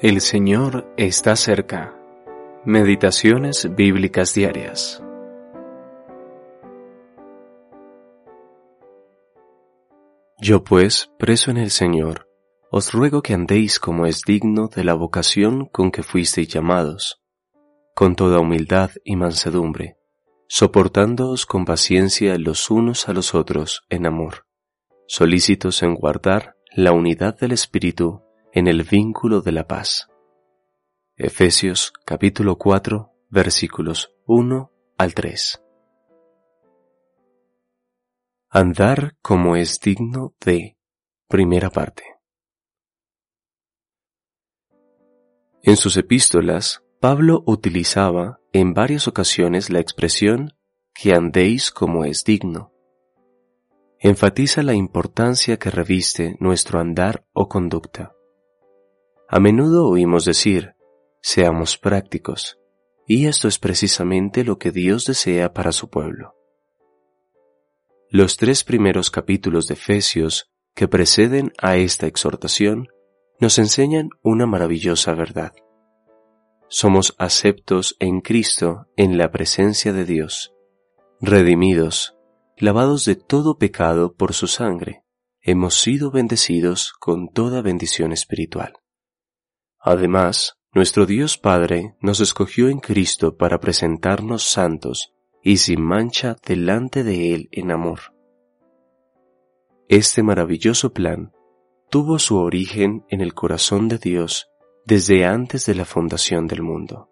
El Señor está cerca. Meditaciones bíblicas diarias. Yo pues, preso en el Señor, os ruego que andéis como es digno de la vocación con que fuisteis llamados, con toda humildad y mansedumbre, soportándoos con paciencia los unos a los otros en amor, solícitos en guardar la unidad del Espíritu en el vínculo de la paz. Efesios capítulo 4 versículos 1 al 3. Andar como es digno de primera parte. En sus epístolas, Pablo utilizaba en varias ocasiones la expresión que andéis como es digno. Enfatiza la importancia que reviste nuestro andar o conducta. A menudo oímos decir, seamos prácticos, y esto es precisamente lo que Dios desea para su pueblo. Los tres primeros capítulos de Efesios que preceden a esta exhortación nos enseñan una maravillosa verdad. Somos aceptos en Cristo en la presencia de Dios, redimidos, lavados de todo pecado por su sangre, hemos sido bendecidos con toda bendición espiritual. Además, nuestro Dios Padre nos escogió en Cristo para presentarnos santos y sin mancha delante de Él en amor. Este maravilloso plan tuvo su origen en el corazón de Dios desde antes de la fundación del mundo.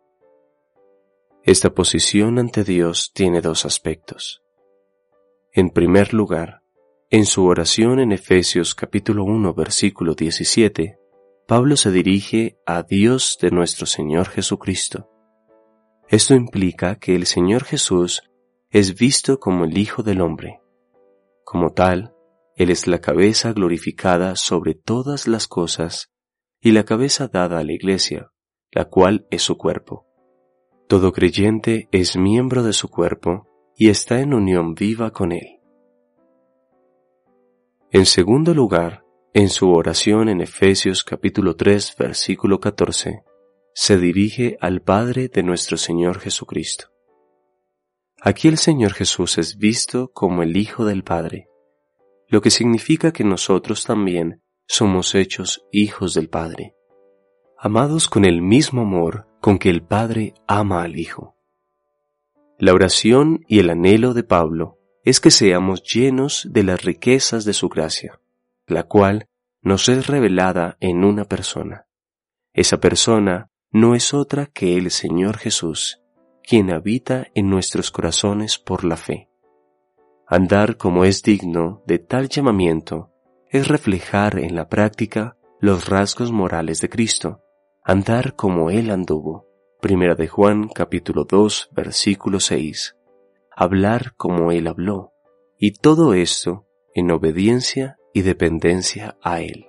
Esta posición ante Dios tiene dos aspectos. En primer lugar, en su oración en Efesios capítulo 1 versículo 17, Pablo se dirige a Dios de nuestro Señor Jesucristo. Esto implica que el Señor Jesús es visto como el Hijo del Hombre. Como tal, Él es la cabeza glorificada sobre todas las cosas y la cabeza dada a la Iglesia, la cual es su cuerpo. Todo creyente es miembro de su cuerpo y está en unión viva con Él. En segundo lugar, en su oración en Efesios capítulo 3 versículo 14, se dirige al Padre de nuestro Señor Jesucristo. Aquí el Señor Jesús es visto como el Hijo del Padre, lo que significa que nosotros también somos hechos hijos del Padre, amados con el mismo amor con que el Padre ama al Hijo. La oración y el anhelo de Pablo es que seamos llenos de las riquezas de su gracia la cual nos es revelada en una persona. Esa persona no es otra que el Señor Jesús, quien habita en nuestros corazones por la fe. Andar como es digno de tal llamamiento es reflejar en la práctica los rasgos morales de Cristo, andar como Él anduvo. Primera de Juan capítulo 2 versículo 6. Hablar como Él habló. Y todo esto en obediencia y dependencia a Él.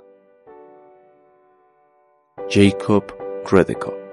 Jacob Redekop